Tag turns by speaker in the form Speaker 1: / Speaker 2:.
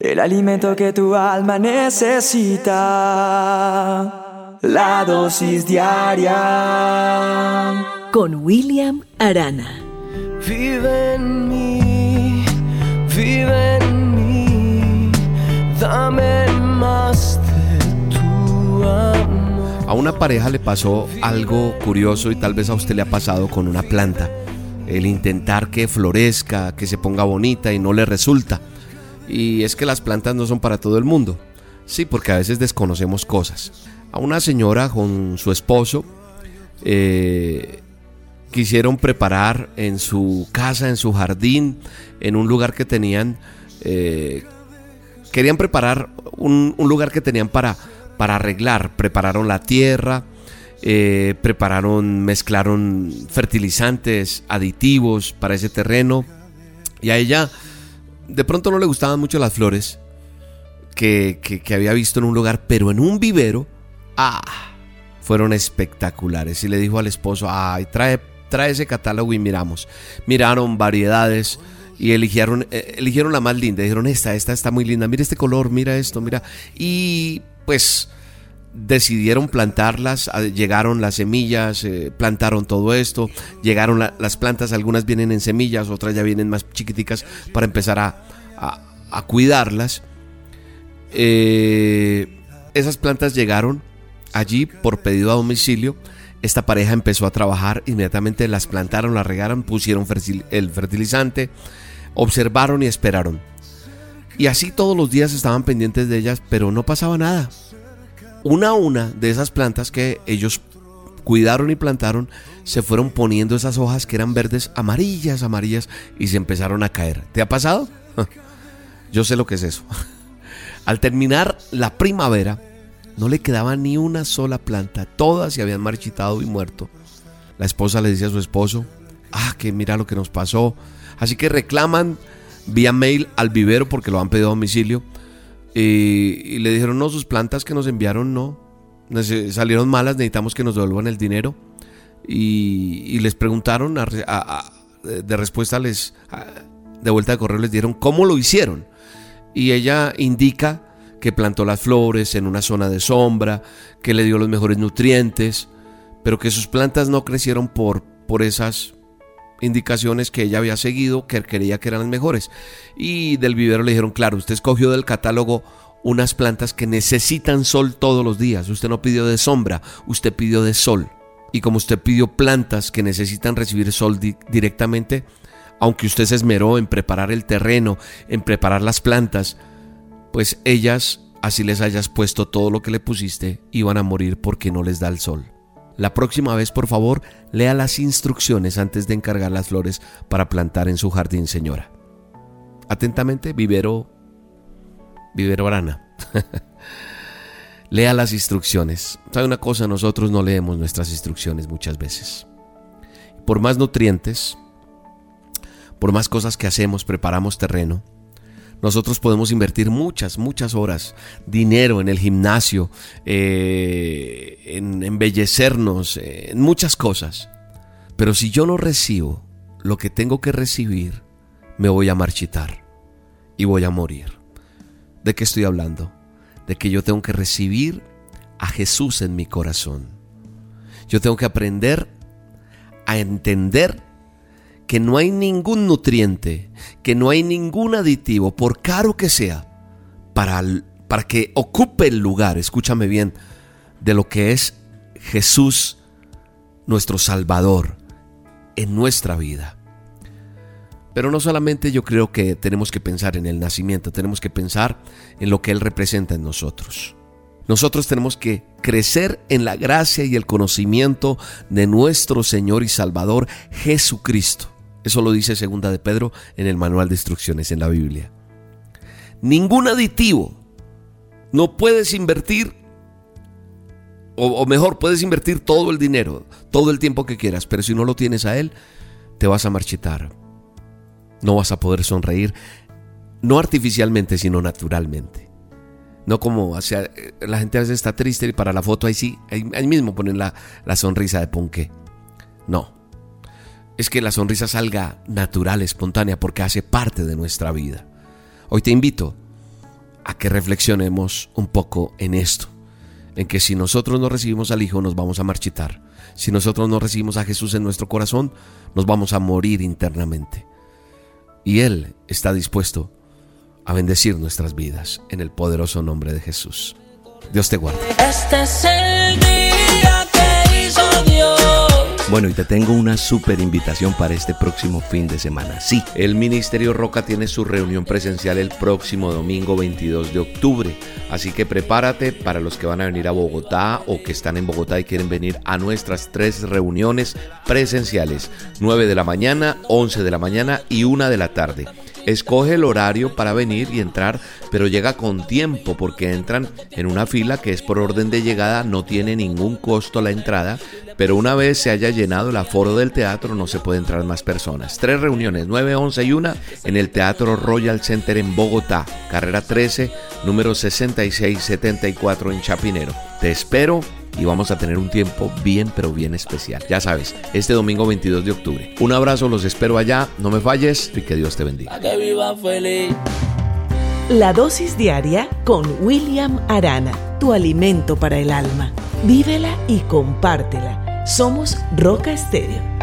Speaker 1: El alimento que tu alma necesita. La dosis diaria.
Speaker 2: Con William Arana.
Speaker 3: Vive en mí, vive en mí, dame más de tu amor.
Speaker 4: A una pareja le pasó algo curioso y tal vez a usted le ha pasado con una planta. El intentar que florezca, que se ponga bonita y no le resulta. Y es que las plantas no son para todo el mundo. Sí, porque a veces desconocemos cosas. A una señora con su esposo eh, quisieron preparar en su casa, en su jardín, en un lugar que tenían, eh, querían preparar un, lugar que tenían para, para arreglar. Prepararon la tierra, eh, prepararon, mezclaron fertilizantes, aditivos para ese terreno. Y a ella de pronto no le gustaban mucho las flores que, que, había visto en un lugar, pero en un vivero, ah, fueron espectaculares. Y le dijo al esposo, ay, trae, trae ese catálogo y miramos. Miraron variedades y eligieron, eh, eligieron la más linda. Dijeron, esta, esta está muy linda, mira este color, mira esto, mira. Y pues decidieron plantarlas, llegaron las semillas, eh, plantaron todo esto, llegaron las plantas, algunas vienen en semillas, otras ya vienen más chiquiticas para empezar a, cuidarlas. Eh, esas plantas llegaron allí por pedido a domicilio. Esta pareja empezó a trabajar, inmediatamente las plantaron, las regaron, pusieron el fertilizante, observaron y esperaron. Y así todos los días estaban pendientes de ellas, pero no pasaba nada una a una de esas plantas que ellos cuidaron y plantaron, se fueron poniendo esas hojas que eran verdes, amarillas, amarillas, y se empezaron a caer. ¿Te ha pasado? Yo sé lo que es eso. Al terminar la primavera, no le quedaba ni una sola planta, todas se habían marchitado y muerto. La esposa le dice a su esposo, ah, que mira lo que nos pasó. Así que reclaman vía mail al vivero porque lo han pedido a domicilio y, le dijeron, no, sus plantas que nos enviaron no, salieron malas, necesitamos que nos devuelvan el dinero. Y, les preguntaron, de respuesta les, de vuelta de correo les dieron cómo lo hicieron. Y ella indica que plantó las flores en una zona de sombra, que le dio los mejores nutrientes, pero que sus plantas no crecieron por, por esas indicaciones que ella había seguido, que quería que eran las mejores. Y del vivero le dijeron, claro, usted escogió del catálogo unas plantas que necesitan sol todos los días. Usted no pidió de sombra, usted pidió de sol. Y como usted pidió plantas que necesitan recibir sol directamente, aunque usted se esmeró en preparar el terreno, en preparar las plantas, pues ellas, así les hayas puesto todo lo que le pusiste, iban a morir porque no les da el sol. La próxima vez, por favor, lea las instrucciones antes de encargar las flores para plantar en su jardín, señora. Atentamente, Vivero. Vivero Arana. lea las instrucciones. ¿Sabe una cosa? Nosotros no leemos nuestras instrucciones muchas veces. Por más nutrientes, por más cosas que hacemos, preparamos terreno nosotros podemos invertir muchas, muchas horas, dinero en el gimnasio, eh, en embellecernos, eh, en muchas cosas. Pero si yo no recibo lo que tengo que recibir, me voy a marchitar y voy a morir. ¿De qué estoy hablando? De que yo tengo que recibir a Jesús en mi corazón. Yo tengo que aprender a entender que no hay ningún nutriente, que no hay ningún aditivo, por caro que sea, para, para que ocupe el lugar, escúchame bien, de lo que es Jesús, nuestro Salvador, en nuestra vida. Pero no solamente yo creo que tenemos que pensar en el nacimiento, tenemos que pensar en lo que Él representa en nosotros. Nosotros tenemos que crecer en la gracia y el conocimiento de nuestro Señor y Salvador Jesucristo. Eso lo dice segunda de Pedro en el manual de instrucciones en la Biblia. Ningún aditivo. No puedes invertir, o, mejor, puedes invertir todo el dinero, todo el tiempo que quieras, pero si no lo tienes a Él, te vas a marchitar. No vas a poder sonreír, no artificialmente, sino naturalmente. No como hacia, la gente a veces está triste y para la foto ahí sí, ahí, mismo ponen la, la sonrisa de ponqué. No, es que la sonrisa salga natural, espontánea, porque hace parte de nuestra vida. Hoy te invito
Speaker 5: a que reflexionemos un poco en esto, en que si nosotros no recibimos al Hijo nos vamos a marchitar, si nosotros no recibimos a Jesús en nuestro corazón nos vamos a morir internamente. Y Él está dispuesto a bendecir nuestras vidas en el poderoso nombre de Jesús. Dios te guarde.
Speaker 6: Bueno, y te tengo una súper invitación para este próximo fin de semana. Sí,
Speaker 5: El Ministerio Roca tiene su reunión presencial el próximo domingo 22 de octubre. Así que prepárate para los que van a venir a Bogotá o que están en Bogotá y quieren venir a nuestras tres reuniones presenciales. 9 de la mañana, 11 de la mañana y 1 de la tarde. Escoge el horario para venir y entrar, pero llega con tiempo porque entran en una fila que es por orden de llegada, no tiene ningún costo la entrada, pero una vez se haya llenado el aforo del teatro no se puede entrar más personas. Tres reuniones, 9, 11 y 1 en el Teatro Royal Center en Bogotá, carrera 13, número 6674 en Chapinero. Te espero y vamos a tener un tiempo bien pero bien especial. Ya sabes, este domingo 22 de octubre. Un abrazo, los espero allá, no me falles y que Dios te bendiga.
Speaker 7: Que viva feliz.
Speaker 2: La dosis diaria con William Arana, tu alimento para el alma. Vívela y compártela. Somos Roca Estéreo